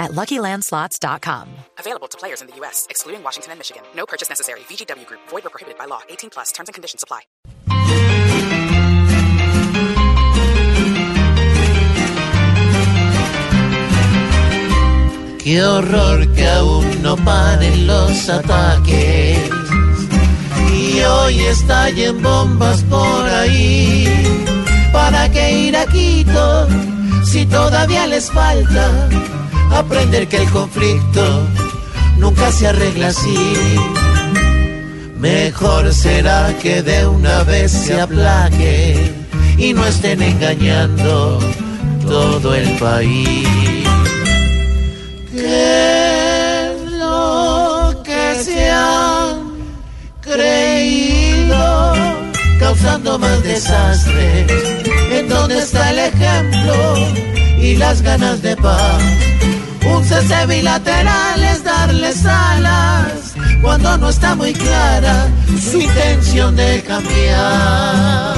at LuckyLandSlots.com. Available to players in the U.S., excluding Washington and Michigan. No purchase necessary. VGW Group. Void or prohibited by law. 18 plus. Terms and conditions apply. Qué horror que aún no paren los ataques. Y hoy estallen bombas por ahí. ¿Para qué ir a Quito si todavía les falta aprender que el conflicto nunca se arregla así? Mejor será que de una vez se aplaque y no estén engañando todo el país. ¿Qué es lo que se han creído causando más desastre? ¿En dónde está el ejemplo y las ganas de paz? Un cese bilateral es darles alas cuando no está muy clara su intención de cambiar.